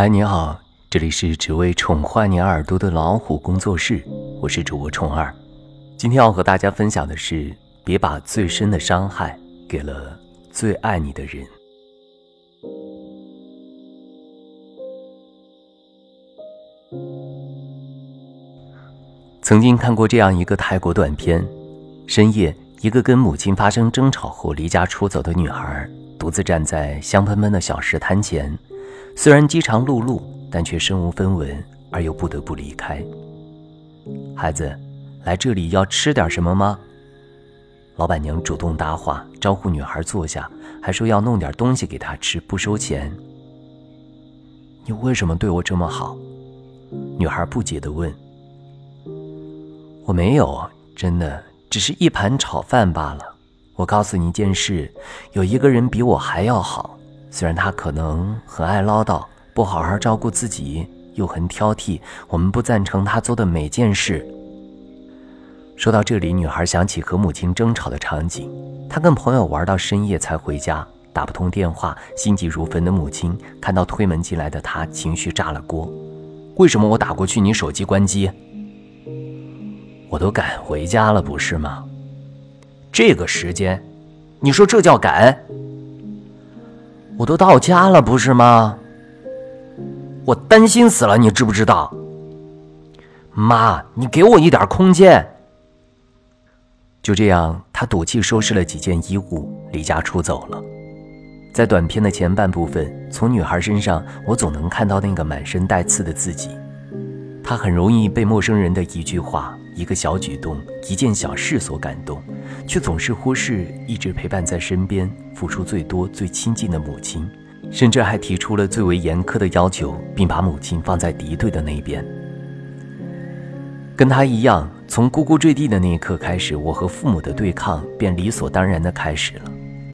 嗨，你好，这里是只为宠坏你耳朵的老虎工作室，我是主播宠儿。今天要和大家分享的是，别把最深的伤害给了最爱你的人。曾经看过这样一个泰国短片：深夜，一个跟母亲发生争吵后离家出走的女孩，独自站在香喷喷的小食摊前，虽然饥肠辘辘，但却身无分文，而又不得不离开。孩子，来这里要吃点什么吗？老板娘主动搭话，招呼女孩坐下，还说要弄点东西给她吃，不收钱。你为什么对我这么好？女孩不解地问。我没有，真的，只是一盘炒饭罢了。我告诉你一件事，有一个人比我还要好，虽然他可能很爱唠叨，不好好照顾自己，又很挑剔。我们不赞成他做的每件事。说到这里，女孩想起和母亲争吵的场景，她跟朋友玩到深夜才回家，打不通电话，心急如焚的母亲看到推门进来的她，情绪炸了锅。为什么我打过去你手机关机？我都赶回家了，不是吗？这个时间，你说这叫赶？我都到家了，不是吗？我担心死了，你知不知道？妈，你给我一点空间。就这样，他赌气收拾了几件衣物，离家出走了。在短片的前半部分，从女孩身上，我总能看到那个满身带刺的自己。她很容易被陌生人的一句话。一个小举动，一件小事所感动，却总是忽视一直陪伴在身边、付出最多、最亲近的母亲，甚至还提出了最为严苛的要求，并把母亲放在敌对的那边。跟他一样，从呱呱坠地的那一刻开始，我和父母的对抗便理所当然的开始了。